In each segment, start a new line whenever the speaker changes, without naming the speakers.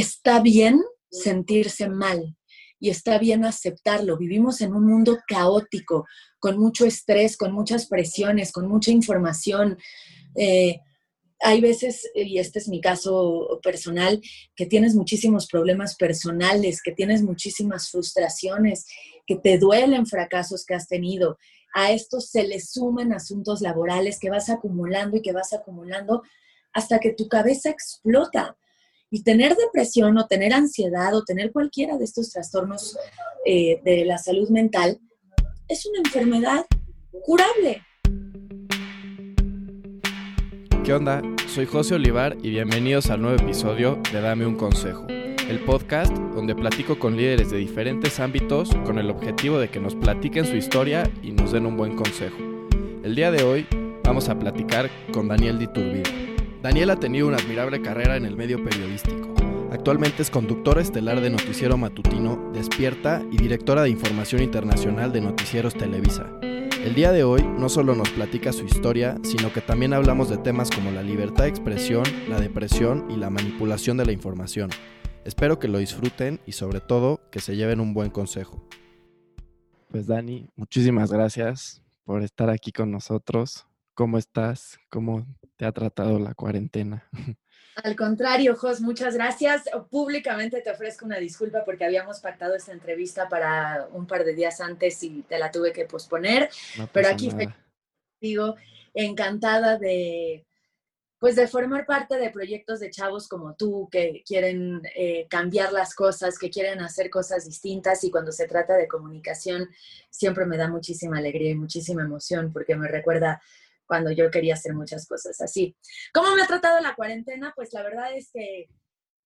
está bien sentirse mal y está bien aceptarlo. Vivimos en un mundo caótico, con mucho estrés, con muchas presiones, con mucha información. Eh, hay veces, y este es mi caso personal, que tienes muchísimos problemas personales, que tienes muchísimas frustraciones, que te duelen fracasos que has tenido. A esto se le suman asuntos laborales que vas acumulando y que vas acumulando hasta que tu cabeza explota. Y tener depresión o tener ansiedad o tener cualquiera de estos trastornos eh, de la salud mental es una enfermedad curable.
¿Qué onda? Soy José Olivar y bienvenidos al nuevo episodio de Dame un Consejo, el podcast donde platico con líderes de diferentes ámbitos con el objetivo de que nos platiquen su historia y nos den un buen consejo. El día de hoy vamos a platicar con Daniel Diturbide. Daniel ha tenido una admirable carrera en el medio periodístico. Actualmente es conductora estelar de Noticiero Matutino, Despierta y directora de Información Internacional de Noticieros Televisa. El día de hoy no solo nos platica su historia, sino que también hablamos de temas como la libertad de expresión, la depresión y la manipulación de la información. Espero que lo disfruten y sobre todo que se lleven un buen consejo. Pues Dani, muchísimas gracias por estar aquí con nosotros. ¿Cómo estás? ¿Cómo te ha tratado la cuarentena?
Al contrario, Jos, muchas gracias. Públicamente te ofrezco una disculpa porque habíamos pactado esta entrevista para un par de días antes y te la tuve que posponer. pero aquí digo, encantada de, pues de formar parte de proyectos de chavos como tú que quieren eh, cambiar las cosas, que quieren hacer cosas distintas y cuando se trata de comunicación siempre me da muchísima alegría y muchísima emoción porque me recuerda cuando yo quería hacer muchas cosas así. ¿Cómo me ha tratado la cuarentena? Pues la verdad es que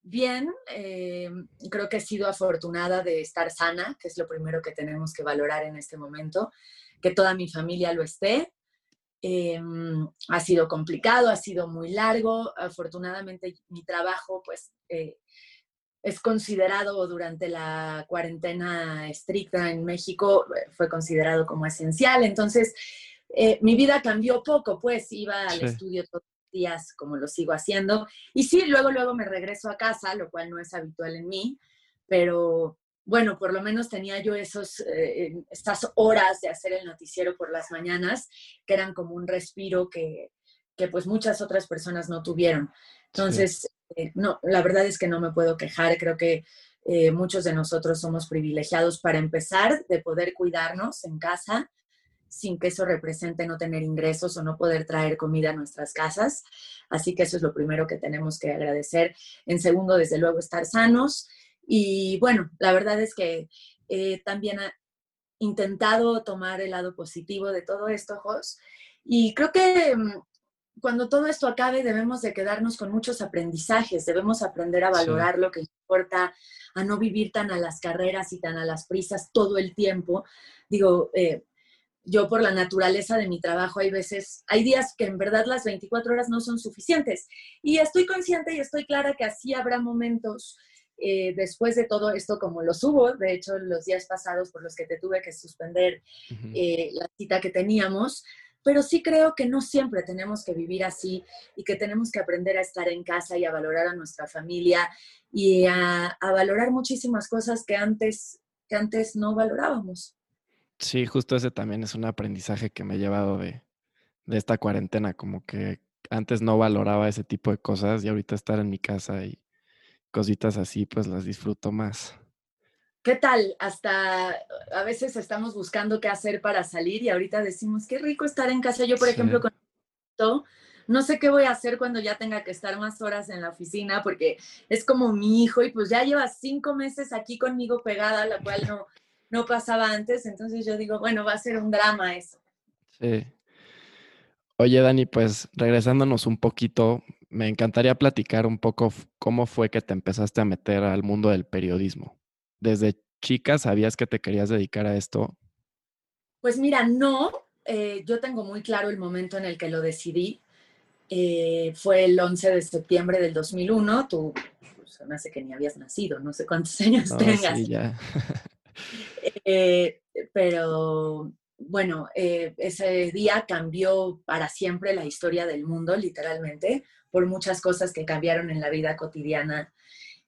bien, eh, creo que he sido afortunada de estar sana, que es lo primero que tenemos que valorar en este momento, que toda mi familia lo esté. Em, ha sido complicado, ha sido muy largo. Afortunadamente mi trabajo pues eh, es considerado durante la cuarentena estricta en México, eh, fue considerado como esencial. Entonces, eh, mi vida cambió poco, pues iba al estudio todos los días como lo sigo haciendo. Y sí, luego, luego me regreso a casa, lo cual no es habitual en mí, pero bueno, por lo menos tenía yo esos, eh, estas horas de hacer el noticiero por las mañanas, que eran como un respiro que, que pues muchas otras personas no tuvieron. Entonces, eh, no, la verdad es que no me puedo quejar, creo que muchos de nosotros somos privilegiados para empezar de poder cuidarnos en casa, sin que eso represente no tener ingresos o no poder traer comida a nuestras casas. Así que eso es lo primero que tenemos que agradecer. En segundo, desde luego, estar sanos. Y bueno, la verdad es que eh, también he intentado tomar el lado positivo de todo esto, Jos. Y creo que mm, cuando todo esto acabe debemos de quedarnos con muchos aprendizajes, debemos aprender a valorar lo que importa, a no vivir tan a las carreras y tan a las prisas todo el tiempo. Digo, eh, yo por la naturaleza de mi trabajo hay veces, hay días que en verdad las 24 horas no son suficientes. Y estoy consciente y estoy clara que así habrá momentos eh, después de todo esto como los hubo, de hecho los días pasados por los que te tuve que suspender eh, la cita que teníamos, pero sí creo que no siempre tenemos que vivir así y que tenemos que aprender a estar en casa y a valorar a nuestra familia y a, a valorar muchísimas cosas que antes, que antes no valorábamos.
Sí, justo ese también es un aprendizaje que me he llevado de, esta cuarentena, como que antes no valoraba ese tipo de cosas y ahorita estar en mi casa y cositas así, pues las disfruto más.
¿Qué tal? Hasta a veces estamos buscando qué hacer para salir y ahorita decimos, qué rico estar en casa. Yo, por ejemplo, con no sé qué voy a hacer cuando ya tenga que estar más horas en la oficina porque es como mi hijo y pues ya lleva cinco meses aquí conmigo pegada, la cual no, no pasaba antes, entonces yo digo, bueno, va a ser un drama eso.
Sí. Oye, Dani, pues regresándonos un poquito, me encantaría platicar un poco cómo fue que te empezaste a meter al mundo del periodismo. Desde chica, ¿sabías que te querías dedicar a esto?
Pues mira, no. Eh, yo tengo muy claro el momento en el que lo decidí. Eh, fue el 11 de septiembre del 2001. Tú, pues, me hace que ni habías nacido, no sé cuántos años tengas. Sí, ya. Eh, pero bueno, eh, ese día cambió para siempre la historia del mundo, literalmente, por muchas cosas que cambiaron en la vida cotidiana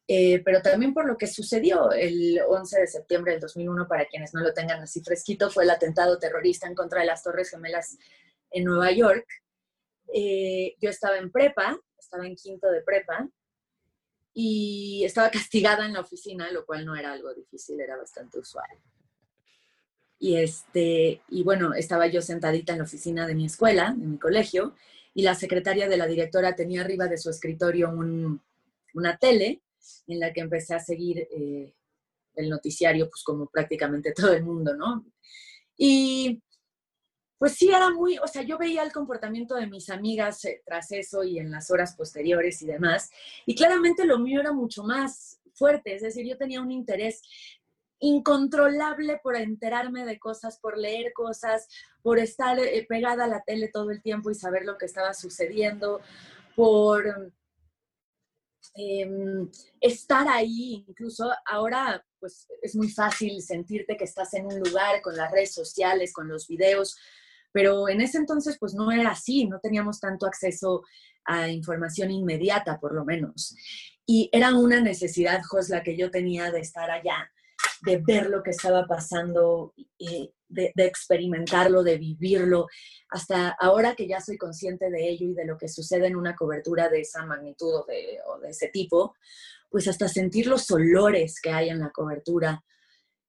eh, pero también por lo que sucedió el 11 de septiembre del 2001, para quienes no lo tengan así fresquito, fue el atentado terrorista en contra de las Torres Gemelas en Nueva York. Yo estaba en prepa, estaba en quinto de prepa, y estaba castigada en la oficina, lo cual no era algo difícil, era bastante usual. Y, este, y bueno, estaba yo sentadita en la oficina de mi escuela, de mi colegio, y la secretaria de la directora tenía arriba de su escritorio una tele en la que empecé a seguir eh, el noticiario, pues como prácticamente todo el mundo, ¿no? Y pues sí, era muy, o sea, yo veía el comportamiento de mis amigas eh, tras eso y en las horas posteriores y demás, y claramente lo mío era mucho más fuerte, es decir, yo tenía un interés incontrolable por enterarme de cosas, por leer cosas, por estar eh, pegada a la tele todo el tiempo y saber lo que estaba sucediendo, por Em, estar ahí, incluso ahora pues es muy fácil sentirte que estás en un lugar con las redes sociales, con los videos, pero en ese entonces pues no era así, no teníamos tanto acceso a información inmediata por lo menos. Y era una necesidad, Jos, la que yo tenía de estar allá, de ver lo que estaba pasando, eh, de, experimentarlo, de vivirlo, hasta ahora que ya soy consciente de ello y de lo que sucede en una cobertura de esa magnitud o de, ese tipo, pues hasta sentir los olores que hay en la cobertura.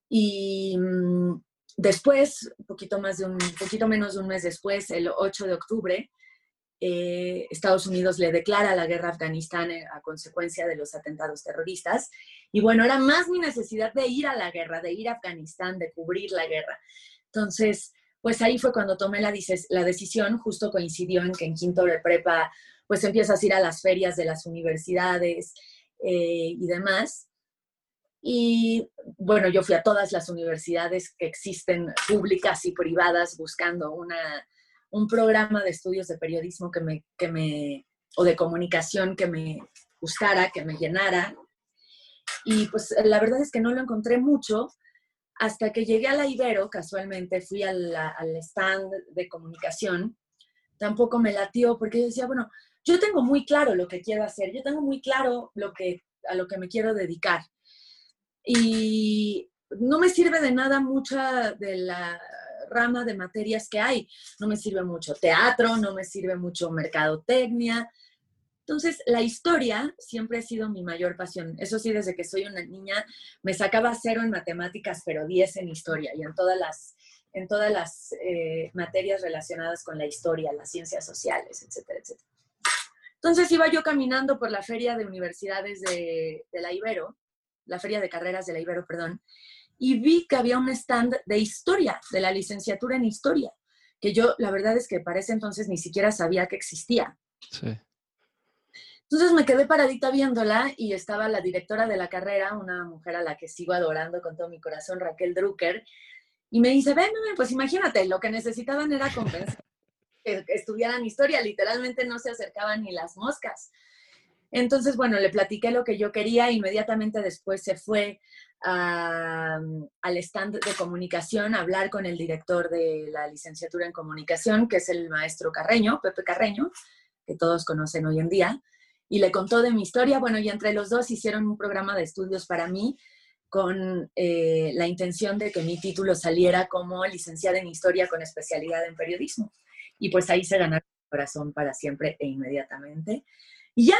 Y mm, después, un poquito, más de un, poquito menos de un mes después, el 8 de octubre, eh, Estados Unidos le declara la guerra a Afganistán eh, a consecuencia de los atentados terroristas. Y bueno, era más mi necesidad de ir a la guerra, de ir a Afganistán, de cubrir la guerra. Entonces, pues ahí fue cuando tomé la, la decisión, justo coincidió en que en quinto de prepa, pues empiezas a ir a las ferias de las universidades eh, y demás. Y bueno, yo fui a todas las universidades que existen, públicas y privadas, buscando una, un programa de estudios de periodismo que me, que me, o de comunicación que me gustara, que me llenara. Y pues la verdad es que no lo encontré mucho, hasta que llegué a la Ibero, casualmente fui al, stand de comunicación, tampoco me latió porque yo decía, bueno, yo tengo muy claro lo que quiero hacer, yo tengo muy claro lo que, a lo que me quiero dedicar. Y no me sirve de nada mucha de la rama de materias que hay. No me sirve mucho teatro, no me sirve mucho mercadotecnia, entonces, la historia siempre ha sido mi mayor pasión. Eso sí, desde que soy una niña me sacaba cero en matemáticas, pero diez en historia y en todas las, en todas las eh, materias relacionadas con la historia, las ciencias sociales, etcétera, etcétera. Entonces iba yo caminando por la feria de universidades de, de la Ibero, la feria de carreras de la Ibero, perdón, y vi que había un stand de historia, de la licenciatura en historia, que yo la verdad es que para ese entonces ni siquiera sabía que existía. Sí. Entonces me quedé paradita viéndola y estaba la directora de la carrera, una mujer a la que sigo adorando con todo mi corazón, Raquel Drucker, y me dice, ven, pues imagínate, lo que necesitaban era compensar que estudiaran historia, literalmente no se acercaban ni las moscas. Entonces, bueno, le platiqué lo que yo quería, inmediatamente después se fue al stand de comunicación a hablar con el director de la licenciatura en comunicación, que es el maestro Carreño, Pepe Carreño, que todos conocen hoy en día y le contó de mi historia. Bueno, y entre los dos hicieron un programa de estudios para mí con eh, la intención de que mi título saliera como licenciada en historia con especialidad en periodismo. Y pues ahí se ganaron el corazón para siempre e inmediatamente. Y ya,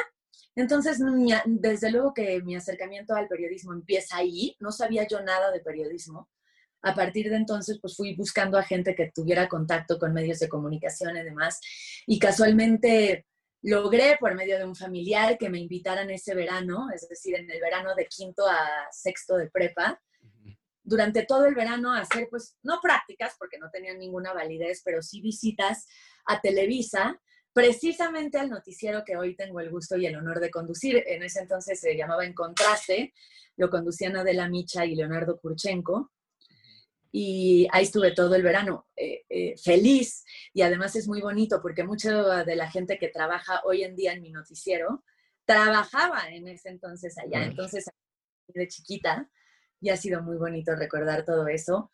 entonces, desde luego que mi acercamiento al periodismo empieza ahí. No sabía yo nada de periodismo. A partir de entonces, pues fui buscando a gente que tuviera contacto con medios de comunicación y demás. Y casualmente logré por medio de un familiar que me invitaran ese verano, es decir, en el verano de quinto a sexto de prepa, durante todo el verano a hacer, pues, no prácticas, porque no tenían ninguna validez, pero sí visitas a Televisa, precisamente al noticiero que hoy tengo el gusto y el honor de conducir. En ese entonces se llamaba En Contraste, lo conducían Adela Micha y Leonardo Kurchenko y ahí estuve todo el verano eh, eh, feliz y además es muy bonito porque mucha de la gente que trabaja hoy en día en mi noticiero trabajaba en ese entonces allá, entonces de chiquita y ha sido muy bonito recordar todo eso.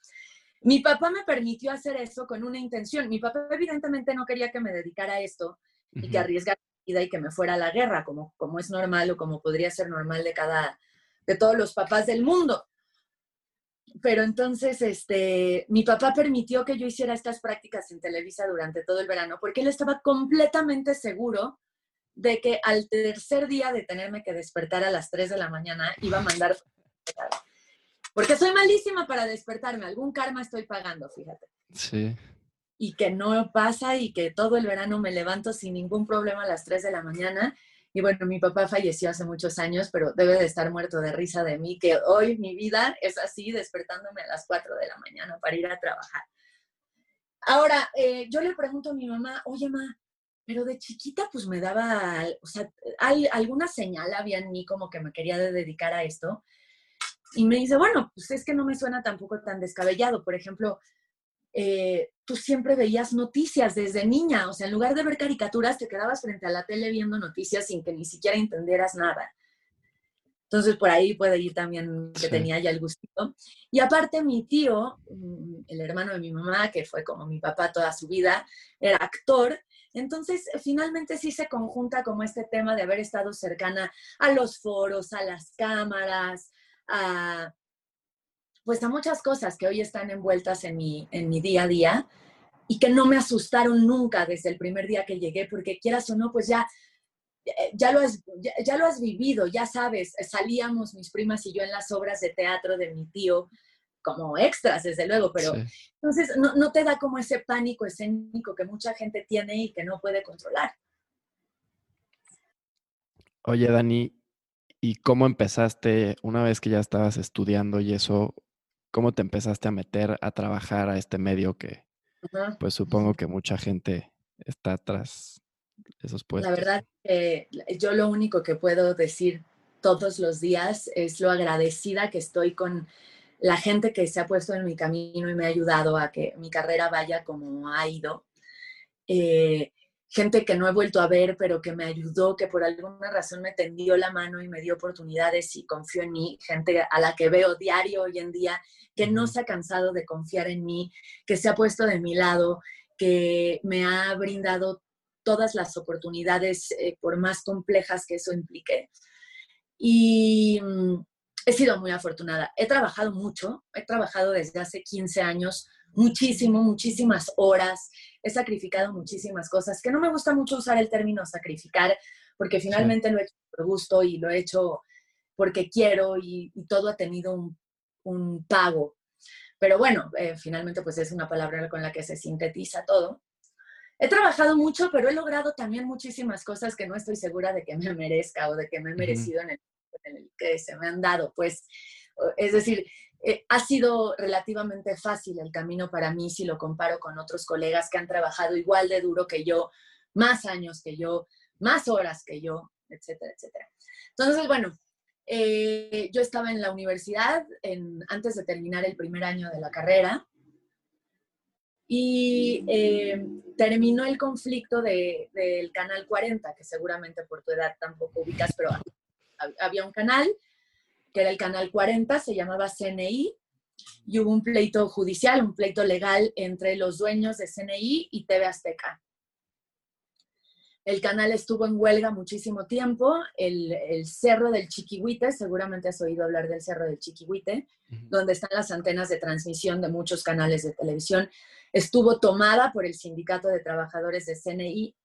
Mi papá me permitió hacer eso con una intención. Mi papá evidentemente no quería que me dedicara a esto y que arriesgara vida y que me fuera a la guerra, como, como es normal o como podría ser normal de cada, de todos los papás del mundo. Pero entonces, este, mi papá permitió que yo hiciera estas prácticas en Televisa durante todo el verano, porque él estaba completamente seguro de que al tercer día de tenerme que despertar a las 3 de la mañana iba a mandar... Porque soy malísima para despertarme, algún karma estoy pagando, fíjate.
Sí.
Y que no pasa y que todo el verano me levanto sin ningún problema a las 3 de la mañana y bueno, mi papá falleció hace muchos años, pero debe de estar muerto de risa de mí, que hoy mi vida es así, despertándome a las 4 de la mañana para ir a trabajar. Ahora, eh, yo le pregunto a mi mamá, oye, ma, pero de chiquita pues me daba, o sea, hay alguna señal había en mí como que me quería dedicar a esto. Y me dice, bueno, pues es que no me suena tampoco tan descabellado. Por ejemplo, eh, tú siempre veías noticias desde niña, o sea, en lugar de ver caricaturas, te quedabas frente a la tele viendo noticias sin que ni siquiera entendieras nada. Entonces, por ahí puede ir también que tenía ya el gustito. Y aparte, mi tío, mm, el hermano de mi mamá, que fue como mi papá toda su vida, era actor. Entonces, finalmente sí se conjunta como este tema de haber estado cercana a los foros, a las cámaras, a, pues a muchas cosas que hoy están envueltas en mi, en mi día a día y que no me asustaron nunca desde el primer día que llegué, porque quieras o no, pues ya, eh, ya, lo, has, ya, lo has vivido, ya sabes, salíamos mis primas y yo en las obras de teatro de mi tío como extras, desde luego, pero entonces no, no te da como ese pánico escénico que mucha gente tiene y que no puede controlar.
Oye, Dani, ¿y cómo empezaste una vez que ya estabas estudiando y eso? ¿Cómo te empezaste a meter a trabajar a este medio que, pues supongo que mucha gente está tras esos puestos?
La verdad, que yo lo único que puedo decir todos los días es lo agradecida que estoy con la gente que se ha puesto en mi camino y me ha ayudado a que mi carrera vaya como ha ido. Eh, gente que no he vuelto a ver, pero que me ayudó, que por alguna razón me tendió la mano y me dio oportunidades y confió en mí, gente a la que veo diario hoy en día, que no se ha cansado de confiar en mí, que se ha puesto de mi lado, que me ha brindado todas las oportunidades, eh, por más complejas que eso implique. Y mm, he sido muy afortunada. He trabajado mucho, he trabajado desde hace 15 años muchísimo, muchísimas horas, he sacrificado muchísimas cosas, que no me gusta mucho usar el término sacrificar, porque finalmente lo he hecho por gusto y lo he hecho porque quiero y, todo ha tenido un, pago. Pero bueno, eh, finalmente pues es una palabra con la que se sintetiza todo. He trabajado mucho, pero he logrado también muchísimas cosas que no estoy segura de que me merezca o de que me he merecido en, el, en el que se me han dado. Pues, es decir, eh, ha sido relativamente fácil el camino para mí si lo comparo con otros colegas que han trabajado igual de duro que yo, más años que yo, más horas que yo, etcétera, etcétera. Entonces, bueno, eh, yo estaba en la universidad antes de terminar el primer año de la carrera y eh, terminó el conflicto del Canal 40, que seguramente por tu edad tampoco ubicas, pero había un canal que era el Canal 40, se llamaba CNI, y hubo un pleito judicial, un pleito legal entre los dueños de CNI y TV Azteca. El canal estuvo en huelga muchísimo tiempo. El, Cerro del Chiquihuite, seguramente has oído hablar del Cerro del Chiquihuite, donde están las antenas de transmisión de muchos canales de televisión, estuvo tomada por el Sindicato de Trabajadores de CNI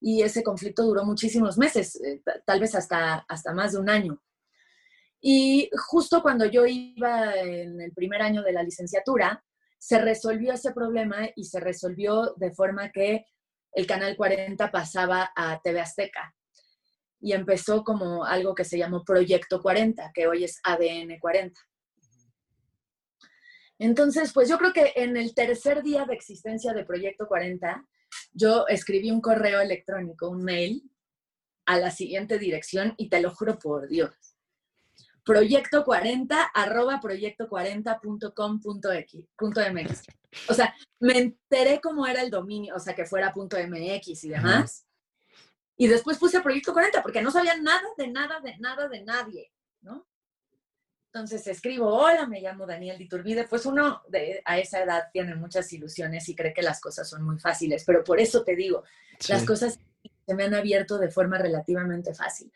y ese conflicto duró muchísimos meses, eh, tal vez hasta, hasta más de un año. Y justo cuando yo iba en el primer año de la licenciatura, se resolvió ese problema y se resolvió de forma que el Canal 40 pasaba a TV Azteca. Y empezó como algo que se llamó Proyecto 40, que hoy es ADN 40. Entonces, pues yo creo que en el tercer día de existencia de Proyecto 40, yo escribí un correo electrónico, un mail, a la siguiente dirección y te lo juro por Dios proyecto 40 arroba proyecto40.com.mx. O sea, me enteré cómo era el dominio, o sea, que fuera .mx y demás. Y después puse proyecto 40 porque no sabía nada de nada, de nada, de nadie, ¿no? Entonces escribo, hola, me llamo Daniel Diturbide. Pues uno de, a esa edad tiene muchas ilusiones y cree que las cosas son muy fáciles, pero por eso te digo, las cosas se me han abierto de forma relativamente fácil.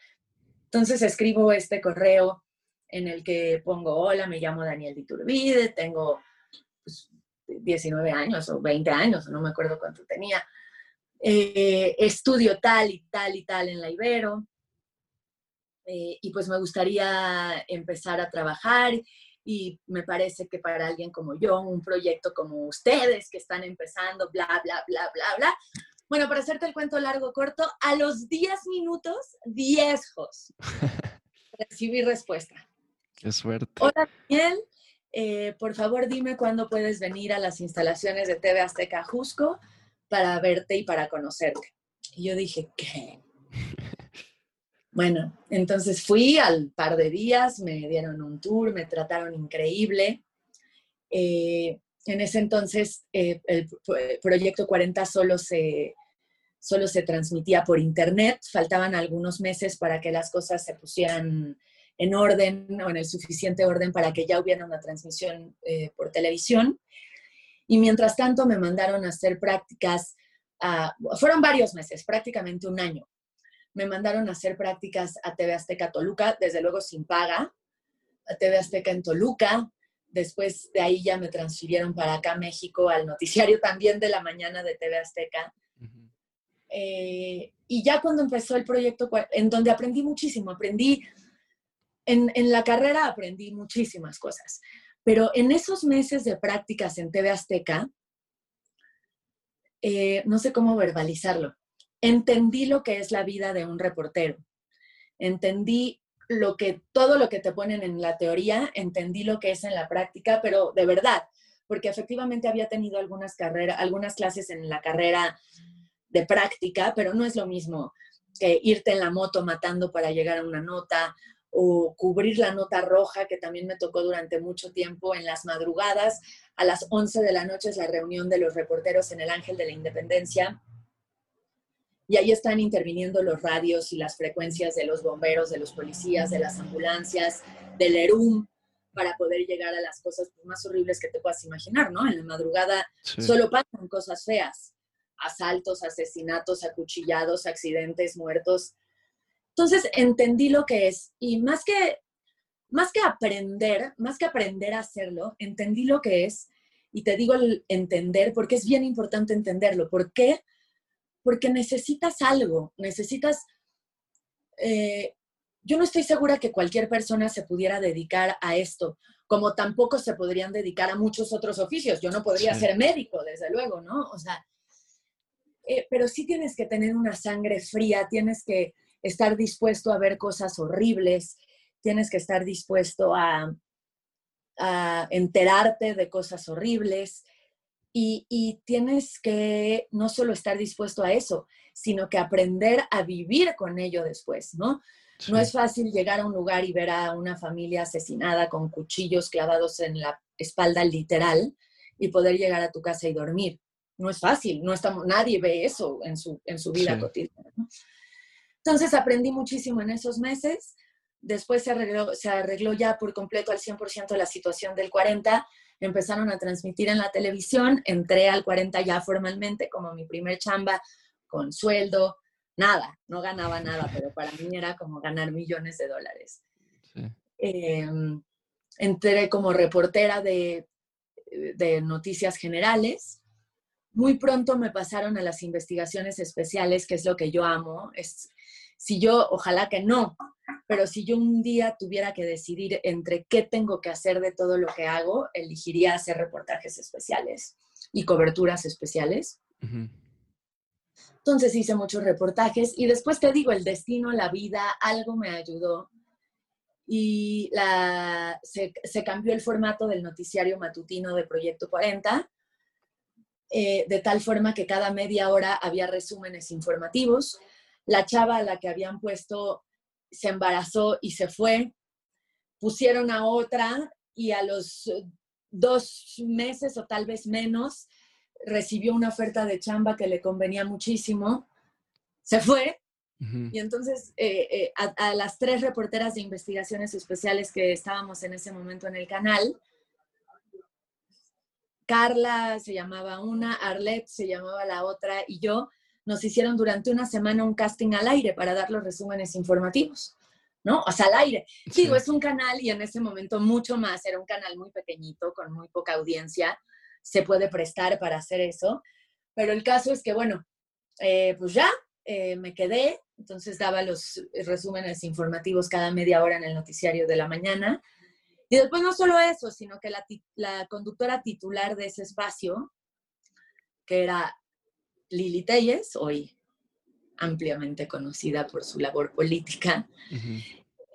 Entonces escribo este correo en el que pongo, hola, me llamo Daniel Diturbide, tengo 19 pues, años o 20 años, no me acuerdo cuánto tenía. Eh, estudio tal y tal y tal en la Ibero. Eh, y pues me gustaría empezar a trabajar y me parece que para alguien como yo, un proyecto como ustedes que están empezando, bla, bla, bla, bla, bla. Bueno, para hacerte el cuento largo, corto, a los 10 minutos, 10 recibí respuesta.
Qué suerte.
Hola, Daniel. Eh, por favor, dime cuándo puedes venir a las instalaciones de TV Azteca Jusco para verte y para conocerte. Y yo dije, ¿qué? Bueno, entonces fui al par de días, me dieron un tour, me trataron increíble. Eh, en ese entonces eh, el proyecto 40 solo se, solo se transmitía por internet, faltaban algunos meses para que las cosas se pusieran en orden o en el suficiente orden para que ya hubiera una transmisión eh, por televisión. Y mientras tanto me mandaron a hacer prácticas, fueron varios meses, prácticamente un año, me mandaron a hacer prácticas a TV Azteca Toluca, desde luego sin paga, a TV Azteca en Toluca. Después de ahí ya me transfirieron para acá, México, al noticiario también de la mañana de TV Azteca. Eh, y ya cuando empezó el proyecto, en donde aprendí muchísimo, aprendí, en, la carrera aprendí muchísimas cosas, pero en esos meses de prácticas en TV Azteca, eh, no sé cómo verbalizarlo entendí lo que es la vida de un reportero. Entendí lo que, todo lo que te ponen en la teoría, entendí lo que es en la práctica, pero de verdad, porque efectivamente había tenido algunas carreras, algunas clases en la carrera de práctica, pero no es lo mismo que irte en la moto matando para llegar a una nota o cubrir la nota roja, que también me tocó durante mucho tiempo en las madrugadas. A las 11 de la noche es la reunión de los reporteros en el Ángel de la Independencia y ahí están interviniendo los radios y las frecuencias de los bomberos, de los policías, de las ambulancias, del ERUM, para poder llegar a las cosas más horribles que te puedas imaginar, ¿no? En la madrugada solo pasan cosas feas, asaltos, asesinatos, acuchillados, accidentes, muertos. Entonces entendí lo que es y más que, más que aprender, más que aprender a hacerlo, entendí lo que es y te digo el entender porque es bien importante entenderlo. ¿Por qué? porque necesitas algo, necesitas... Eh, yo no estoy segura que cualquier persona se pudiera dedicar a esto, como tampoco se podrían dedicar a muchos otros oficios. Yo no podría ser médico, desde luego, ¿no? O sea, eh, pero sí tienes que tener una sangre fría, tienes que estar dispuesto a ver cosas horribles, tienes que estar dispuesto a, a enterarte de cosas horribles, y, tienes que no solo estar dispuesto a eso, sino que aprender a vivir con ello después, ¿no? No es fácil llegar a un lugar y ver a una familia asesinada con cuchillos clavados en la espalda literal y poder llegar a tu casa y dormir. No es fácil, no estamos, nadie ve eso en su, en su vida cotidiana. Entonces aprendí muchísimo en esos meses. Después se arregló, se arregló ya por completo al 100% la situación del 40 empezaron a transmitir en la televisión, entré al 40 ya formalmente como mi primer chamba con sueldo, nada, no ganaba nada, pero para mí era como ganar millones de dólares. Em, entré como reportera de, de noticias generales. Muy pronto me pasaron a las investigaciones especiales, que es lo que yo amo. Es, si yo, ojalá que no, pero si yo un día tuviera que decidir entre qué tengo que hacer de todo lo que hago, elegiría hacer reportajes especiales y coberturas especiales. Entonces hice muchos reportajes y después te digo, el destino, la vida, algo me ayudó y la, se, cambió el formato del noticiario matutino de Proyecto 40, eh, de tal forma que cada media hora había resúmenes informativos. La chava a la que habían puesto se embarazó y se fue. Pusieron a otra y a los dos meses o tal vez menos recibió una oferta de chamba que le convenía muchísimo. Se fue. Y entonces eh, eh, a, las tres reporteras de investigaciones especiales que estábamos en ese momento en el canal, Carla se llamaba una, Arlette se llamaba la otra y yo, nos hicieron durante una semana un casting al aire para dar los resúmenes informativos, ¿no? O sea, al aire. Digo, es un canal y en ese momento mucho más, era un canal muy pequeñito, con muy poca audiencia, se puede prestar para hacer eso, pero el caso es que, bueno, eh, pues ya eh, me quedé, entonces daba los resúmenes informativos cada media hora en el noticiario de la mañana. Y después no solo eso, sino que la, conductora titular de ese espacio, que era Lili Telles, hoy ampliamente conocida por su labor política,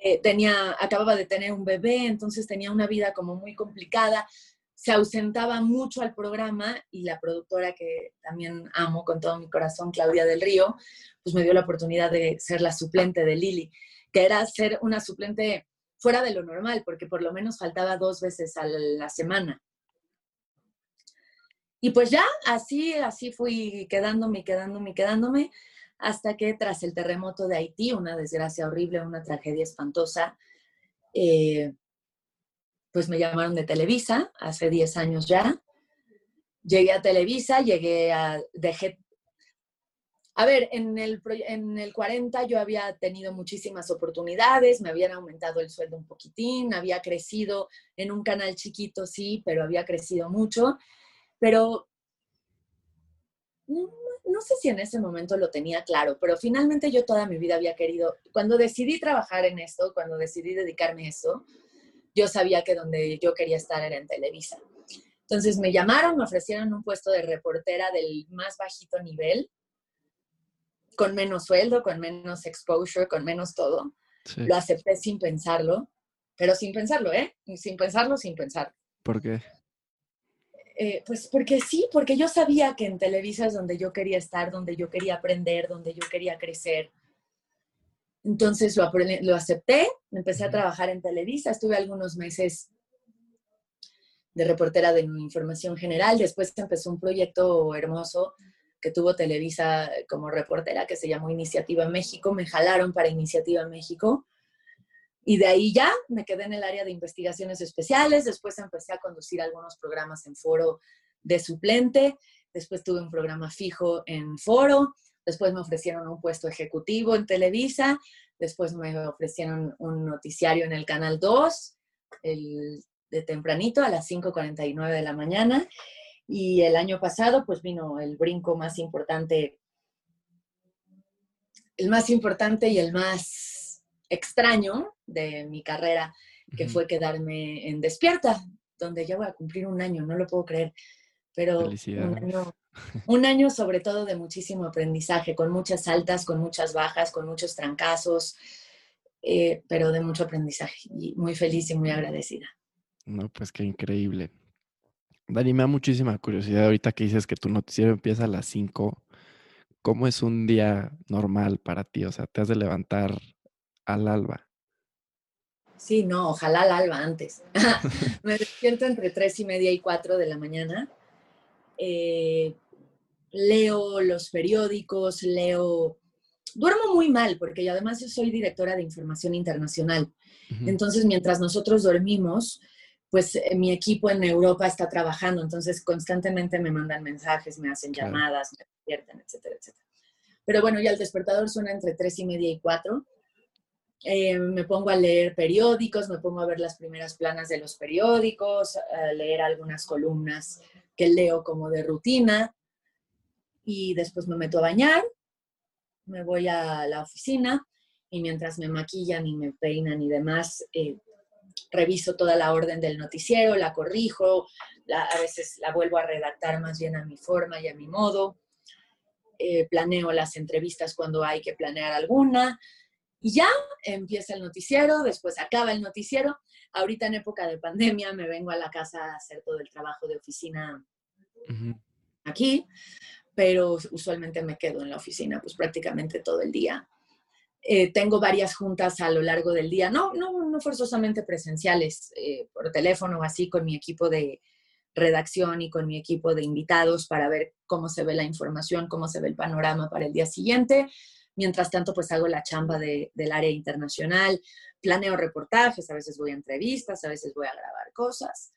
eh, tenía, acababa de tener un bebé, entonces tenía una vida como muy complicada se ausentaba mucho al programa y la productora que también amo con todo mi corazón, Claudia del Río, pues me dio la oportunidad de ser la suplente de Lili, que era ser una suplente fuera de lo normal, porque por lo menos faltaba dos veces a la semana. Y pues ya, así, así fui quedándome, quedándome, quedándome, hasta que tras el terremoto de Haití, una desgracia horrible, una tragedia espantosa, eh, pues me llamaron de Televisa, hace 10 años ya. Llegué a Televisa, llegué a, dejé, a ver, en el, en el 40 yo había tenido muchísimas oportunidades, me habían aumentado el sueldo un poquitín, había crecido en un canal chiquito, sí, pero había crecido mucho, pero no, no sé si en ese momento lo tenía claro, pero finalmente yo toda mi vida había querido, cuando decidí trabajar en esto, cuando decidí dedicarme a esto, yo sabía que donde yo quería estar era en Televisa. Entonces me llamaron, me ofrecieron un puesto de reportera del más bajito nivel, con menos sueldo, con menos exposure, con menos todo. Lo acepté sin pensarlo, pero sin pensarlo, ¿eh? Sin pensarlo, sin pensar.
¿Por qué?
Eh, pues porque sí, porque yo sabía que en Televisa es donde yo quería estar, donde yo quería aprender, donde yo quería crecer. Entonces lo, lo acepté, empecé a trabajar en Televisa, estuve algunos meses de reportera de información general, después empezó un proyecto hermoso que tuvo Televisa como reportera que se llamó Iniciativa México, me jalaron para Iniciativa México. Y de ahí ya me quedé en el área de investigaciones especiales, después empecé a conducir algunos programas en foro de suplente, después tuve un programa fijo en foro, después me ofrecieron un puesto ejecutivo en Televisa, después me ofrecieron un noticiario en el Canal 2, el, de tempranito a las 5.49 de la mañana, y el año pasado pues vino el brinco más importante, el más importante y el más extraño de mi carrera, que fue quedarme en Despierta, donde ya voy a cumplir un año, no lo puedo creer, pero un año, sobre todo de muchísimo aprendizaje, con muchas altas, con muchas bajas, con muchos trancazos, eh, pero de mucho aprendizaje y muy feliz y muy agradecida.
No, pues qué increíble. Dani, me da muchísima curiosidad ahorita que dices que tu noticiero empieza a las 5. ¿Cómo es un día normal para ti? O sea, ¿te has de levantar al alba?
Sí, no, ojalá al alba antes. me despierto entre 3 y media y 4 de la mañana eh, leo los periódicos, leo... Duermo muy mal porque yo además yo soy directora de información internacional. Entonces, mientras nosotros dormimos, pues eh, mi equipo en Europa está trabajando, entonces constantemente me mandan mensajes, me hacen llamadas, me despiertan, etcétera, etcétera. Pero bueno, ya el despertador suena entre tres y media y cuatro. Eh, me pongo a leer periódicos, me pongo a ver las primeras planas de los periódicos, a leer algunas columnas que leo como de rutina y después me meto a bañar, me voy a la oficina y mientras me maquillan y me peinan y demás, eh, reviso toda la orden del noticiero, la corrijo, a veces la vuelvo a redactar más bien a mi forma y a mi modo, eh, planeo las entrevistas cuando hay que planear alguna. Y ya empieza el noticiero, después acaba el noticiero. Ahorita en época de pandemia me vengo a la casa a hacer todo el trabajo de oficina aquí, pero usualmente me quedo en la oficina pues prácticamente todo el día. Eh, tengo varias juntas a lo largo del día, no, no, no forzosamente presenciales, eh, por teléfono así con mi equipo de redacción y con mi equipo de invitados para ver cómo se ve la información, cómo se ve el panorama para el día siguiente. Mientras tanto, pues hago la chamba del área internacional, planeo reportajes, a veces voy a entrevistas, a veces voy a grabar cosas.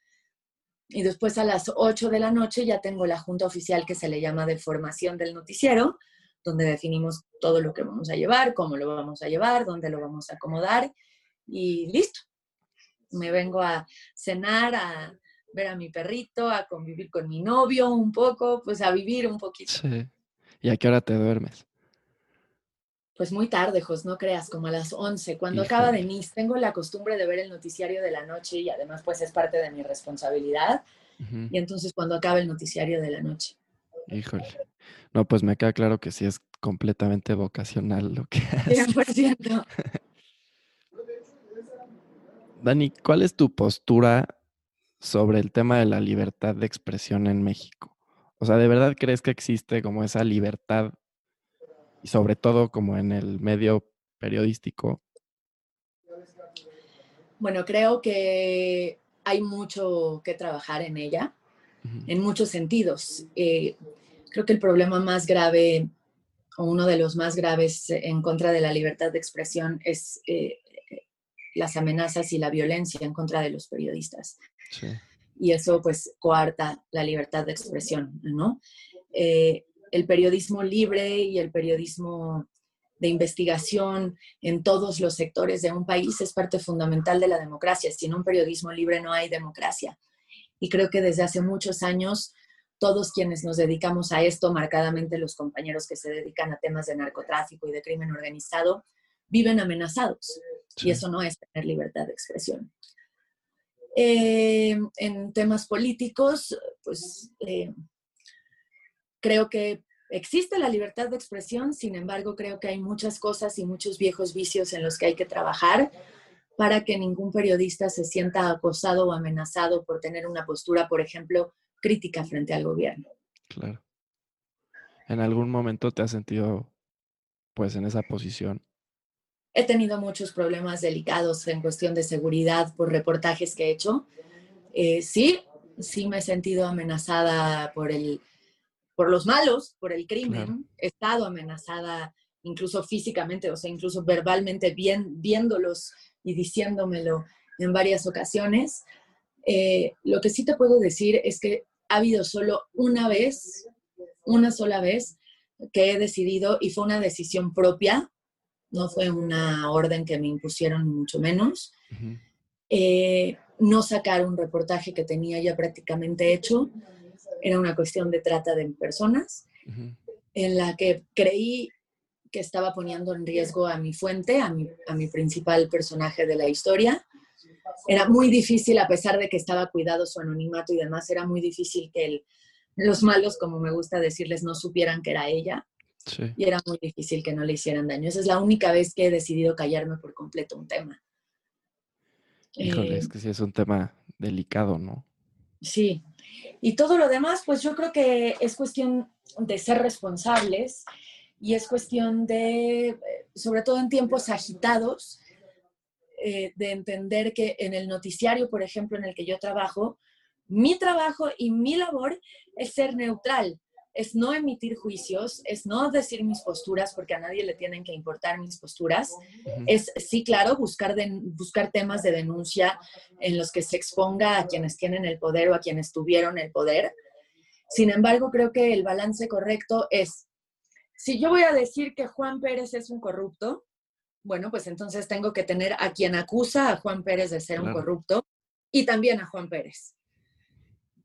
Y después a las 8 de la noche ya tengo la junta oficial que se le llama de formación del noticiero, donde definimos todo lo que vamos a llevar, cómo lo vamos a llevar, dónde lo vamos a acomodar y listo. Me vengo a cenar, a ver a mi perrito, a convivir con mi novio un poco, pues a vivir un poquito.
Sí. ¿Y a qué hora te duermes?
Pues muy tarde, Jos, no creas, como a las 11, cuando acaba de mí. Tengo la costumbre de ver el noticiario de la noche y además pues es parte de mi responsabilidad. Y entonces cuando acaba el noticiario de la noche.
Híjole. No, pues me queda claro que sí es completamente vocacional lo que haces. 100%. Dani, ¿cuál es tu postura sobre el tema de la libertad de expresión en México? O sea, ¿de verdad crees que existe como esa libertad y sobre todo como en el medio periodístico?
Bueno, creo que hay mucho que trabajar en ella, en muchos sentidos. Eh, creo que el problema más grave o uno de los más graves en contra de la libertad de expresión es eh, las amenazas y la violencia en contra de los periodistas. Y eso pues coarta la libertad de expresión, ¿no? Eh, el periodismo libre y el periodismo de investigación en todos los sectores de un país es parte fundamental de la democracia. Sin un periodismo libre no hay democracia. Y creo que desde hace muchos años todos quienes nos dedicamos a esto, marcadamente los compañeros que se dedican a temas de narcotráfico y de crimen organizado, viven amenazados. Y eso no es tener libertad de expresión. Eh, en temas políticos, pues eh, creo que existe la libertad de expresión, sin embargo, creo que hay muchas cosas y muchos viejos vicios en los que hay que trabajar para que ningún periodista se sienta acosado o amenazado por tener una postura, por ejemplo, crítica frente al gobierno.
Claro. ¿En algún momento te has sentido pues en esa posición?
He tenido muchos problemas delicados en cuestión de seguridad por reportajes que he hecho. Eh, sí, sí me he sentido amenazada por, el, por los malos, por el crimen. He estado amenazada incluso físicamente, o sea, incluso verbalmente, bien, viéndolos y diciéndomelo en varias ocasiones. Eh, lo que sí te puedo decir es que ha habido solo una vez, una sola vez, que he decidido, y fue una decisión propia, no fue una orden que me impusieron, mucho menos. Eh, no sacar un reportaje que tenía ya prácticamente hecho. Era una cuestión de trata de personas, en la que creí que estaba poniendo en riesgo a mi fuente, a mi, a mi principal personaje de la historia. Era muy difícil, a pesar de que estaba cuidado su anonimato y demás, era muy difícil que los malos, como me gusta decirles, no supieran que era ella. Y era muy difícil que no le hicieran daño. Esa es la única vez que he decidido callarme por completo un tema.
Híjole, es eh, que sí es un tema delicado, ¿no?
Sí. Y todo lo demás, pues yo creo que es cuestión de ser responsables y es cuestión de, eh, sobre todo en tiempos agitados, eh, de entender que en el noticiario, por ejemplo, en el que yo trabajo, mi trabajo y mi labor es ser neutral es no emitir juicios, es no decir mis posturas porque a nadie le tienen que importar mis posturas, es sí, claro, buscar, buscar temas de denuncia en los que se exponga a quienes tienen el poder o a quienes tuvieron el poder. Sin embargo, creo que el balance correcto es, si yo voy a decir que Juan Pérez es un corrupto, bueno, pues entonces tengo que tener a quien acusa a Juan Pérez de ser un corrupto y también a Juan Pérez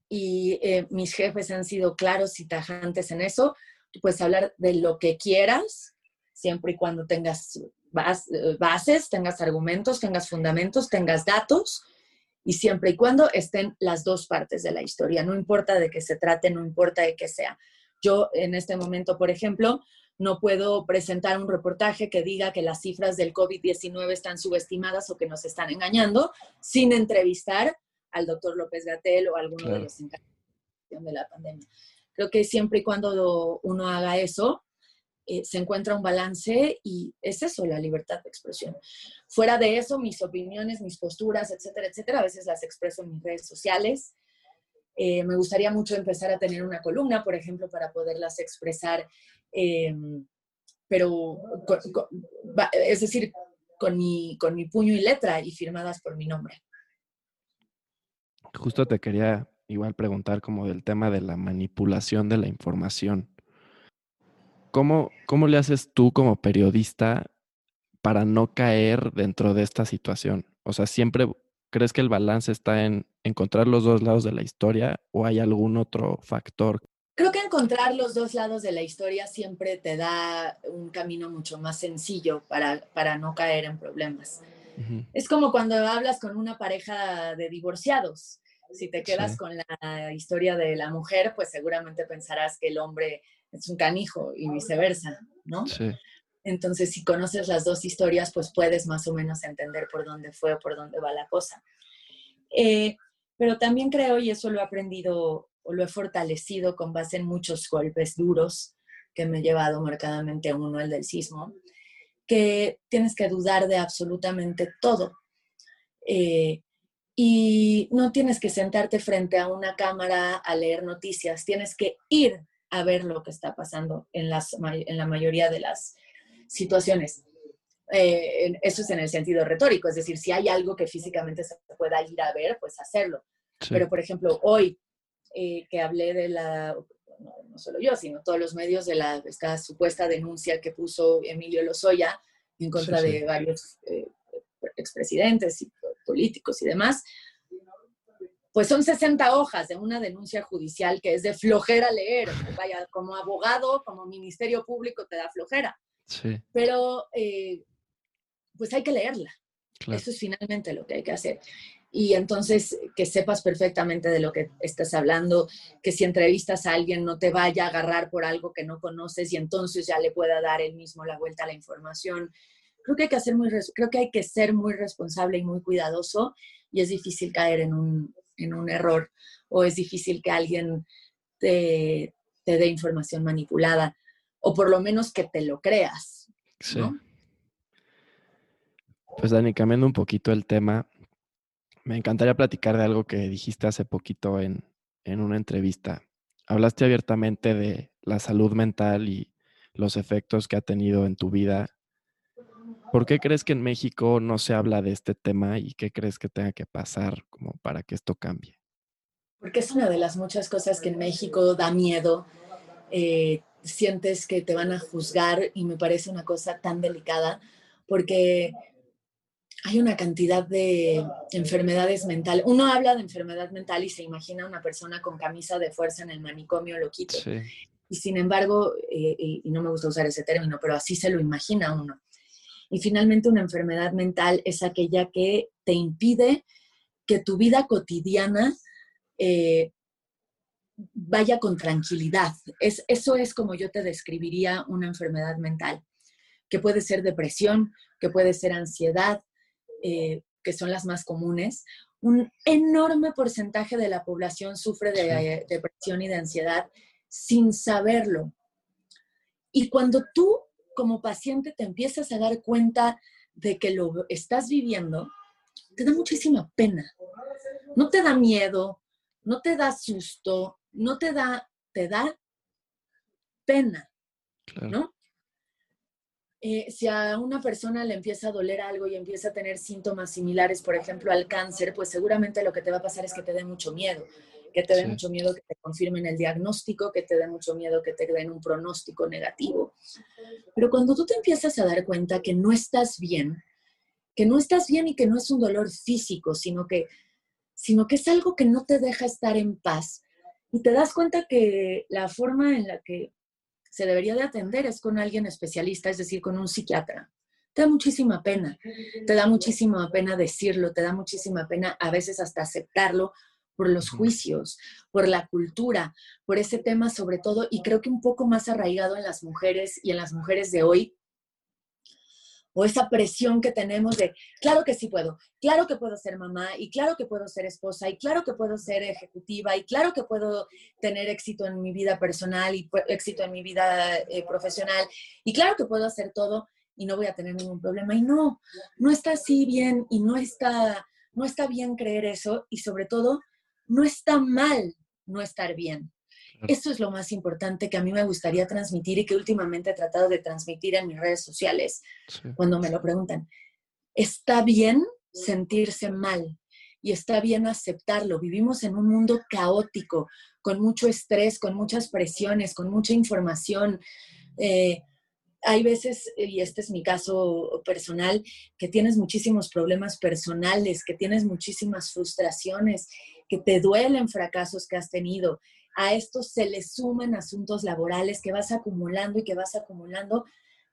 y eh, mis jefes han sido claros y tajantes en eso. Tú puedes hablar de lo que quieras, siempre y cuando tengas bases, tengas argumentos, tengas fundamentos, tengas datos, y siempre y cuando estén las dos partes de la historia. No importa de qué se trate, no importa de qué sea. Yo en este momento, por ejemplo, no puedo presentar un reportaje que diga que las cifras del COVID-19 están subestimadas o que nos están engañando sin entrevistar al doctor López Gatel o a alguno de los encargados de la pandemia. Creo que siempre y cuando uno haga eso, eh, se encuentra un balance y es eso, la libertad de expresión. Fuera de eso, mis opiniones, mis posturas, etcétera, etcétera, a veces las expreso en mis redes sociales. Eh, me gustaría mucho empezar a tener una columna, por ejemplo, para poderlas expresar, em, pero, es decir, con mi, con mi puño y letra y firmadas por mi nombre.
Justo te quería igual preguntar como del tema de la manipulación de la información. ¿cómo, ¿cómo le haces tú como periodista para no caer dentro de esta situación? O sea, siempre crees que el balance está en encontrar los dos lados de la historia o hay algún otro factor?
Creo que encontrar los dos lados de la historia siempre te da un camino mucho más sencillo para, para no caer en problemas. Es como cuando hablas con una pareja de divorciados. Si te quedas con la historia de la mujer, pues seguramente pensarás que el hombre es un canijo y viceversa, ¿no? Sí. Entonces, si conoces las dos historias, pues puedes más o menos entender por dónde fue o por dónde va la cosa. Eh, pero también creo, y eso lo he aprendido o lo he fortalecido con base en muchos golpes duros que me he llevado marcadamente uno, el del sismo, que tienes que dudar de absolutamente todo. Eh, y no tienes que sentarte frente a una cámara a leer noticias, tienes que ir a ver lo que está pasando en, las, en la mayoría de las situaciones. Eh, eso es en el sentido retórico, es decir, si hay algo que físicamente se pueda ir a ver, pues hacerlo. Pero, por ejemplo, hoy eh, que hablé de la, no, solo yo, sino todos los medios de la, esta supuesta denuncia que puso Emilio Lozoya en contra de varios eh, expresidentes y políticos y demás, pues son 60 hojas de una denuncia judicial que es de flojera leer. Vaya, como abogado, como ministerio público te da flojera. Pero eh, pues hay que leerla. Eso es finalmente lo que hay que hacer. Y entonces que sepas perfectamente de lo que estás hablando, que si entrevistas a alguien no te vaya a agarrar por algo que no conoces y entonces ya le pueda dar él mismo la vuelta a la información. Creo que hay que, hacer muy, creo que, hay que ser muy responsable y muy cuidadoso y es difícil caer en un, en un error o es difícil que alguien te, te dé información manipulada o por lo menos que te lo creas. Sí.
Pues Dani, cambiando un poquito el tema, me encantaría platicar de algo que dijiste hace poquito en, en una entrevista. Hablaste abiertamente de la salud mental y los efectos que ha tenido en tu vida. ¿Por qué crees que en México no se habla de este tema y qué crees que tenga que pasar como para que esto cambie?
Porque es una de las muchas cosas que en México da miedo. Eh, sientes que te van a juzgar y me parece una cosa tan delicada porque hay una cantidad de enfermedades mentales. Uno habla de enfermedad mental y se imagina una persona con camisa de fuerza en el manicomio loquito. Y sin embargo, eh, y, no me gusta usar ese término, pero así se lo imagina uno. Y finalmente una enfermedad mental es aquella que te impide que tu vida cotidiana eh, vaya con tranquilidad. Es, eso es como yo te describiría una enfermedad mental, que puede ser depresión, que puede ser ansiedad, eh, que son las más comunes. Un enorme porcentaje de la población sufre de depresión y de ansiedad sin saberlo. Y cuando tú como paciente te empiezas a dar cuenta de que lo estás viviendo, te da muchísima pena. No te da miedo, no te da susto, no te da, te da pena, ¿no? Eh, si a una persona le empieza a doler algo y empieza a tener síntomas similares, por ejemplo, al cáncer, pues seguramente lo que te va a pasar es que te dé mucho miedo, que te dé mucho miedo que te confirmen el diagnóstico, que te dé mucho miedo que te den un pronóstico negativo. Pero cuando tú te empiezas a dar cuenta que no estás bien, que no estás bien y que no es un dolor físico, sino que, sino que es algo que no te deja estar en paz, y te das cuenta que la forma en la que se debería de atender es con alguien especialista, es decir, con un psiquiatra. Te da muchísima pena, te da muchísima pena decirlo, te da muchísima pena a veces hasta aceptarlo por los juicios, por la cultura, por ese tema sobre todo, y creo que un poco más arraigado en las mujeres y en las mujeres de hoy, o esa presión que tenemos de, claro que sí puedo, claro que puedo ser mamá y claro que puedo ser esposa y claro que puedo ser ejecutiva y claro que puedo tener éxito en mi vida personal y éxito en mi vida eh, profesional y claro que puedo hacer todo y no voy a tener ningún problema. Y no, no está así bien y no está, no está bien creer eso y sobre todo no está mal no estar bien. Eso es lo más importante que a mí me gustaría transmitir y que últimamente he tratado de transmitir en mis redes sociales cuando me lo preguntan. Está bien sentirse mal y está bien aceptarlo. Vivimos en un mundo caótico, con mucho estrés, con muchas presiones, con mucha información, Eh, hay veces, y este es mi caso personal, que tienes muchísimos problemas personales, que tienes muchísimas frustraciones, que te duelen fracasos que has tenido. A esto se le suman asuntos laborales que vas acumulando y que vas acumulando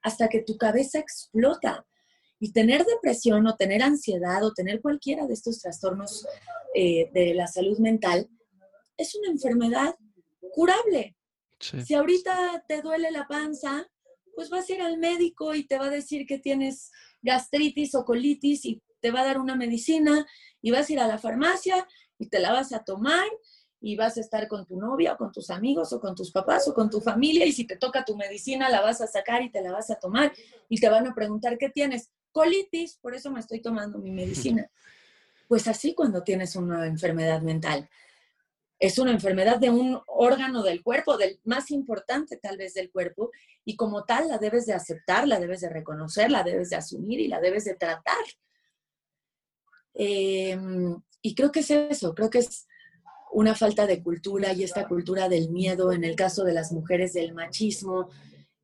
hasta que tu cabeza explota. Y tener depresión o tener ansiedad o tener cualquiera de estos trastornos eh, de la salud mental es una enfermedad curable. Si ahorita te duele la panza, pues vas a ir al médico y te va a decir que tienes gastritis o colitis y te va a dar una medicina y vas a ir a la farmacia y te la vas a tomar y vas a estar con tu novia o con tus amigos o con tus papás o con tu familia y si te toca tu medicina la vas a sacar y te la vas a tomar y te van a preguntar qué tienes. Colitis, por eso me estoy tomando mi medicina. Pues así cuando tienes una enfermedad mental es una enfermedad de un órgano del cuerpo, del más importante tal vez del cuerpo, y como tal la debes de aceptar, la debes de reconocer, la debes de asumir y la debes de tratar. Em, y creo que es eso, creo que es una falta de cultura y esta cultura del miedo, en el caso de las mujeres, del machismo,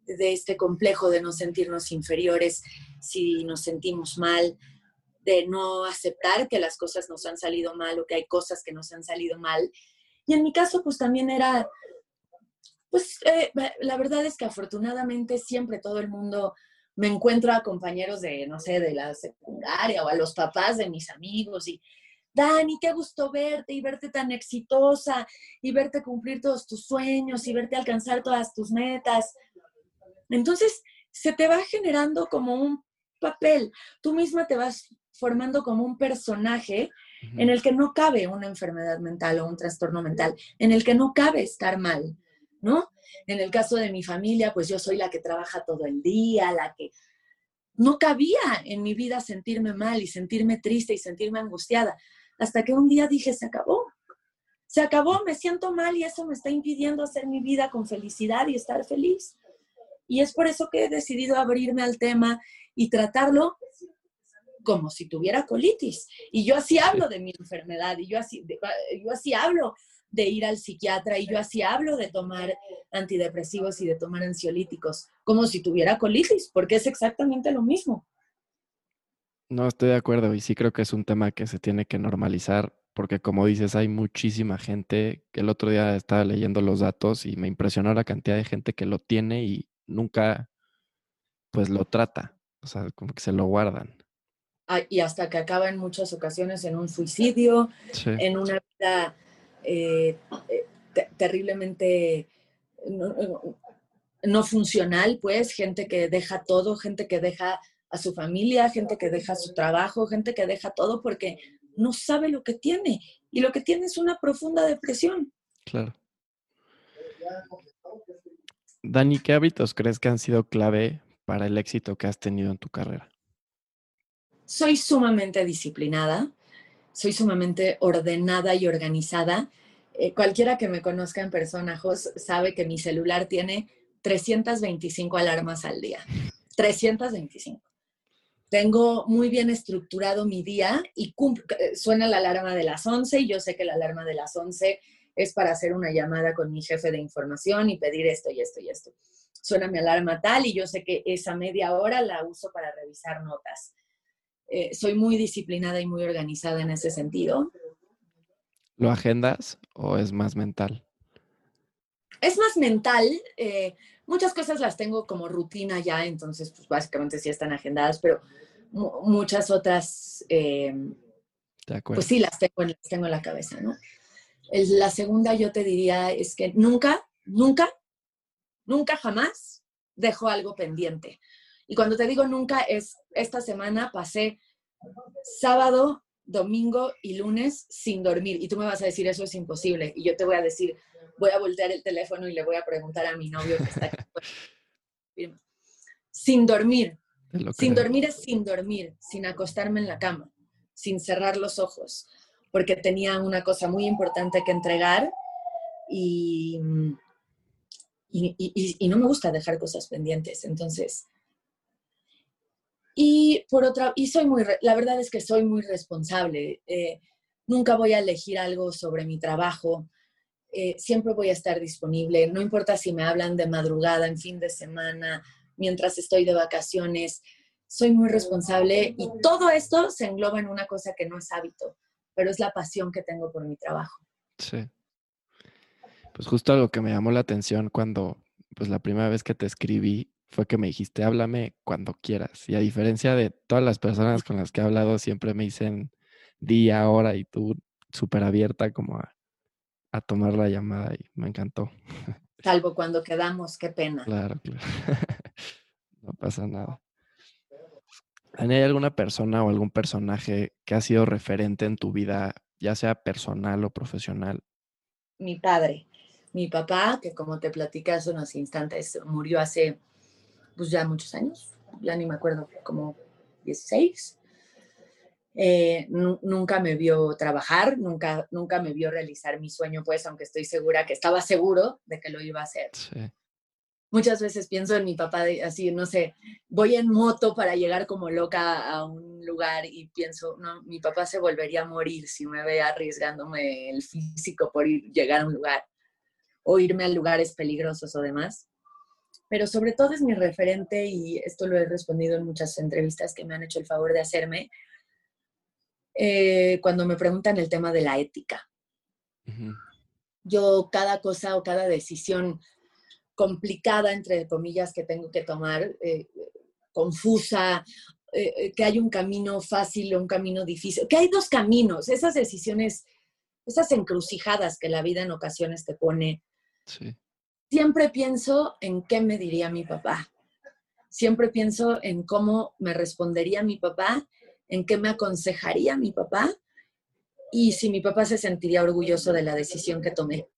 de este complejo de no sentirnos inferiores si nos sentimos mal, de no aceptar que las cosas nos han salido mal o que hay cosas que nos han salido mal. Y en mi caso, pues también era, pues eh, la verdad es que afortunadamente siempre todo el mundo me encuentra a compañeros de, no sé, de la secundaria o a los papás de mis amigos y, Dani, qué gusto verte y verte tan exitosa y verte cumplir todos tus sueños y verte alcanzar todas tus metas. Entonces, se te va generando como un papel. Tú misma te vas formando como un personaje en el que no cabe una enfermedad mental o un trastorno mental, en el que no cabe estar mal, ¿no? En el caso de mi familia, pues yo soy la que trabaja todo el día, la que no cabía en mi vida sentirme mal y sentirme triste y sentirme angustiada, hasta que un día dije, se acabó, se acabó, me siento mal y eso me está impidiendo hacer mi vida con felicidad y estar feliz. Y es por eso que he decidido abrirme al tema y tratarlo como si tuviera colitis. Y yo así hablo de mi enfermedad, y yo así, yo así hablo de ir al psiquiatra, y yo así hablo de tomar antidepresivos y de tomar ansiolíticos, como si tuviera colitis, porque es exactamente lo mismo.
No, estoy de acuerdo, y sí creo que es un tema que se tiene que normalizar, porque como dices, hay muchísima gente, que el otro día estaba leyendo los datos y me impresionó la cantidad de gente que lo tiene y nunca, pues lo trata, o sea, como que se lo guardan.
Y hasta que acaba en muchas ocasiones en un suicidio, en una vida eh, eh, terriblemente no, funcional, pues, gente que deja todo, gente que deja a su familia, gente que deja su trabajo, gente que deja todo porque no sabe lo que tiene. Y lo que tiene es una profunda depresión.
Claro. Dani, ¿qué hábitos crees que han sido clave para el éxito que has tenido en tu carrera?
soy sumamente disciplinada, soy sumamente ordenada y organizada. Eh, cualquiera que me conozca en persona, Jos, sabe que mi celular tiene 325 alarmas al día. 325. Tengo muy bien estructurado mi día y eh, suena la alarma de las 11 y yo sé que la alarma de las 11 es para hacer una llamada con mi jefe de información y pedir esto y esto y esto. Suena mi alarma tal y yo sé que esa media hora la uso para revisar notas eh, soy muy disciplinada y muy organizada en ese sentido.
¿Lo agendas o es más mental?
Es más mental. Eh, muchas cosas las tengo como rutina ya, entonces pues básicamente sí están agendadas, pero muchas otras, eh, pues sí las tengo, las tengo en la cabeza, ¿no? la segunda yo te diría es que nunca, nunca, nunca jamás dejo algo pendiente. Y cuando te digo nunca es, esta semana pasé sábado, domingo y lunes sin dormir. Y tú me vas a decir, eso es imposible. Y yo te voy a decir, voy a voltear el teléfono y le voy a preguntar a mi novio que está aquí. sin dormir. Sin dormir es sin dormir, sin acostarme en la cama, sin cerrar los ojos, porque tenía una cosa muy importante que entregar y, y, y no me gusta dejar cosas pendientes. Entonces, y por otra, y soy muy, la verdad es que soy muy responsable. Eh, nunca voy a elegir algo sobre mi trabajo eh, siempre voy a estar disponible, no importa si me hablan de madrugada, en fin de semana, mientras estoy de vacaciones, soy muy responsable y todo esto se engloba en una cosa que no es hábito, pero es la pasión que tengo por mi trabajo.
Sí. Pues justo algo que me llamó la atención cuando, pues la primera vez que te escribí fue que me dijiste, háblame cuando quieras. Y a diferencia de todas las personas con las que he hablado, siempre me dicen día, hora y tú súper abierta como a, a tomar la llamada y me encantó.
Salvo cuando quedamos, qué pena.
Claro, claro. no pasa nada. ¿Hay alguna persona o algún personaje que ha sido referente en tu vida, ya sea personal o profesional?
Mi padre, mi papá, que como te platicé hace unos instantes, murió hace pues ya muchos años, ya ni me acuerdo, como 16. Eh, nunca me vio trabajar, nunca, nunca me vio realizar mi sueño, pues, aunque estoy segura que estaba seguro de que lo iba a hacer. Muchas veces pienso en mi papá, así, no sé, voy en moto para llegar como loca a un lugar y pienso, no, mi papá se volvería a morir si me ve arriesgándome el físico por ir, llegar a un lugar o irme a lugares peligrosos o demás. Pero sobre todo es mi referente y esto lo he respondido en muchas entrevistas que me han hecho el favor de hacerme eh, cuando me preguntan el tema de la ética. Yo cada cosa o cada decisión complicada, entre comillas, que tengo que tomar, eh, confusa, eh, que hay un camino fácil o un camino difícil, que hay dos caminos, esas decisiones, esas encrucijadas que la vida en ocasiones te pone. Siempre pienso en qué me diría mi papá. Siempre pienso en cómo me respondería mi papá en qué me aconsejaría mi papá y si mi papá se sentiría orgulloso de la decisión que tomé.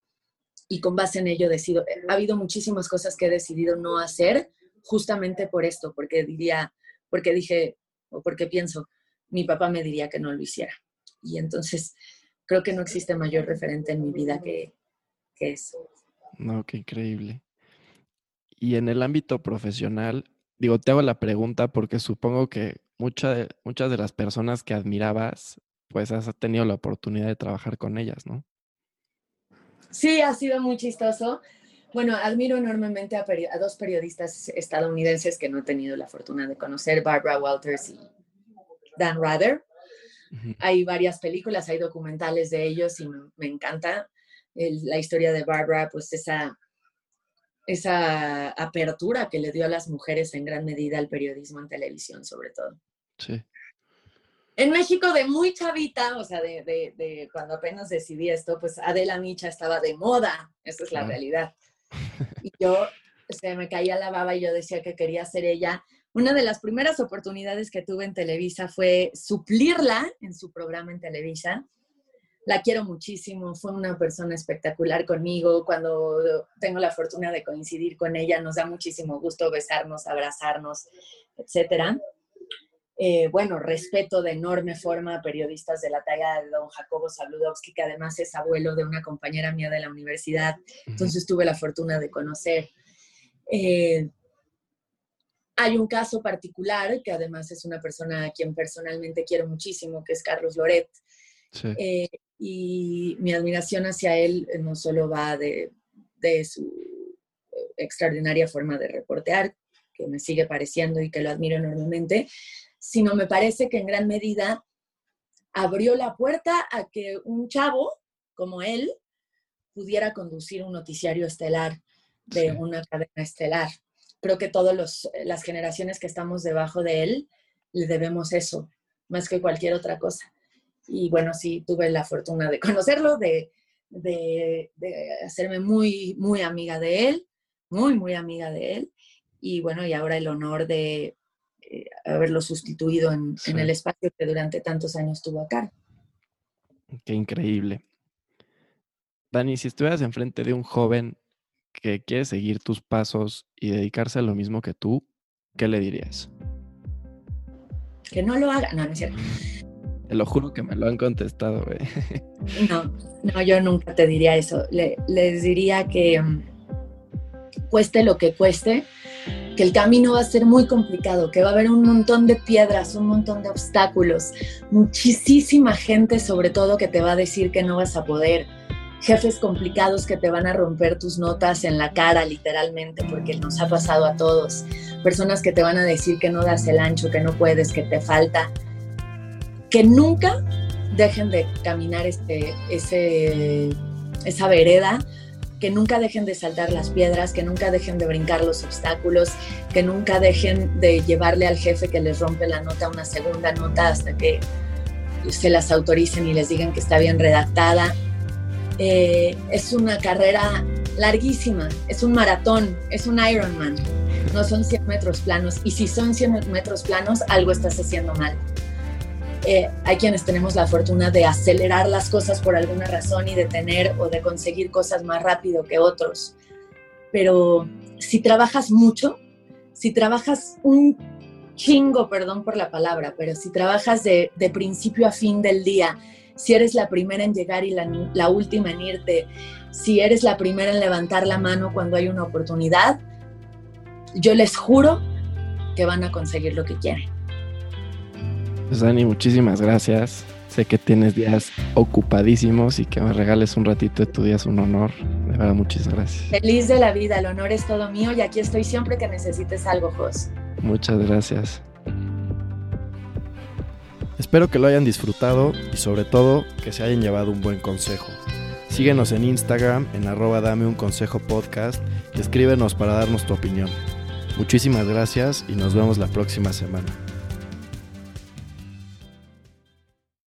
Y con base en ello decido, ha habido muchísimas cosas que he decidido no hacer justamente por esto, porque diría, porque dije, o porque pienso, mi papá me diría que no lo hiciera. Y entonces creo que no existe mayor referente en mi vida que, que eso.
No, qué increíble. Y en el ámbito profesional, digo, te hago la pregunta porque supongo que muchas de las personas que admirabas, pues has tenido la oportunidad de trabajar con ellas, ¿no?
Sí, ha sido muy chistoso. Bueno, admiro enormemente a, dos periodistas estadounidenses que no he tenido la fortuna de conocer, Barbara Walters y Dan Rather. Hay varias películas, hay documentales de ellos y me, encanta la historia de Barbara, pues esa esa apertura que le dio a las mujeres en gran medida al periodismo en televisión, sobre todo. Sí. En México, de muy chavita, o sea, de, cuando apenas decidí esto, pues Adela Micha estaba de moda, esa es la realidad. Y yo, se me caía la baba y yo decía que quería ser ella. Una de las primeras oportunidades que tuve en Televisa fue suplirla en su programa en Televisa la quiero muchísimo, fue una persona espectacular conmigo. Cuando tengo la fortuna de coincidir con ella, nos da muchísimo gusto besarnos, abrazarnos, etc. Eh, bueno, respeto de enorme forma a periodistas de la talla de don Jacobo Saludowski, que además es abuelo de una compañera mía de la universidad, entonces tuve la fortuna de conocer. Eh, hay un caso particular, que además es una persona a quien personalmente quiero muchísimo, que es Carlos Loret, eh, y mi admiración hacia él eh, no solo va de, de, su extraordinaria forma de reportear, que me sigue pareciendo y que lo admiro enormemente, sino me parece que en gran medida abrió la puerta a que un chavo como él pudiera conducir un noticiario estelar de una cadena estelar. Creo que todas las generaciones que estamos debajo de él le debemos eso, más que cualquier otra cosa. Y bueno, sí, tuve la fortuna de conocerlo, de, hacerme muy, muy amiga de él, muy, muy amiga de él. Y bueno, y ahora el honor de eh, haberlo sustituido en, en, el espacio que durante tantos años tuvo acá.
Qué increíble. Dani, si estuvieras enfrente de un joven que quiere seguir tus pasos y dedicarse a lo mismo que tú, ¿qué le dirías?
Que no lo haga. No, no es cierto.
Lo juro que me lo han contestado.
No, no, yo nunca te diría eso. les diría que mm, cueste lo que cueste, que el camino va a ser muy complicado, que va a haber un montón de piedras, un montón de obstáculos, muchísima gente sobre todo que te va a decir que no vas a poder, jefes complicados que te van a romper tus notas en la cara literalmente, porque nos ha pasado a todos, personas que te van a decir que no das el ancho, que no puedes, que te falta, que nunca dejen de caminar este, ese, esa vereda, que nunca dejen de saltar las piedras, que nunca dejen de brincar los obstáculos, que nunca dejen de llevarle al jefe que les rompe la nota una segunda nota hasta que se las autoricen y les digan que está bien redactada. Eh, es una carrera larguísima, es un maratón, es un Ironman, no son 100 metros planos y si son 100 metros planos algo estás haciendo mal. Eh, hay quienes tenemos la fortuna de acelerar las cosas por alguna razón y de tener o de conseguir cosas más rápido que otros. Pero si trabajas mucho, si trabajas un chingo, perdón por la palabra, pero si trabajas de, principio a fin del día, si eres la primera en llegar y la, la última en irte, si eres la primera en levantar la mano cuando hay una oportunidad, yo les juro que van a conseguir lo que quieren.
Pues Dani, muchísimas gracias. Sé que tienes días ocupadísimos y que me regales un ratito de tu día es un honor. De verdad, muchas gracias.
Feliz de la vida, el honor es todo mío y aquí estoy siempre que necesites algo, Jos.
Muchas gracias. Espero que lo hayan disfrutado y sobre todo que se hayan llevado un buen consejo. Síguenos en Instagram en arroba dame un consejo podcast y escríbenos para darnos tu opinión. Muchísimas gracias y nos vemos la próxima semana.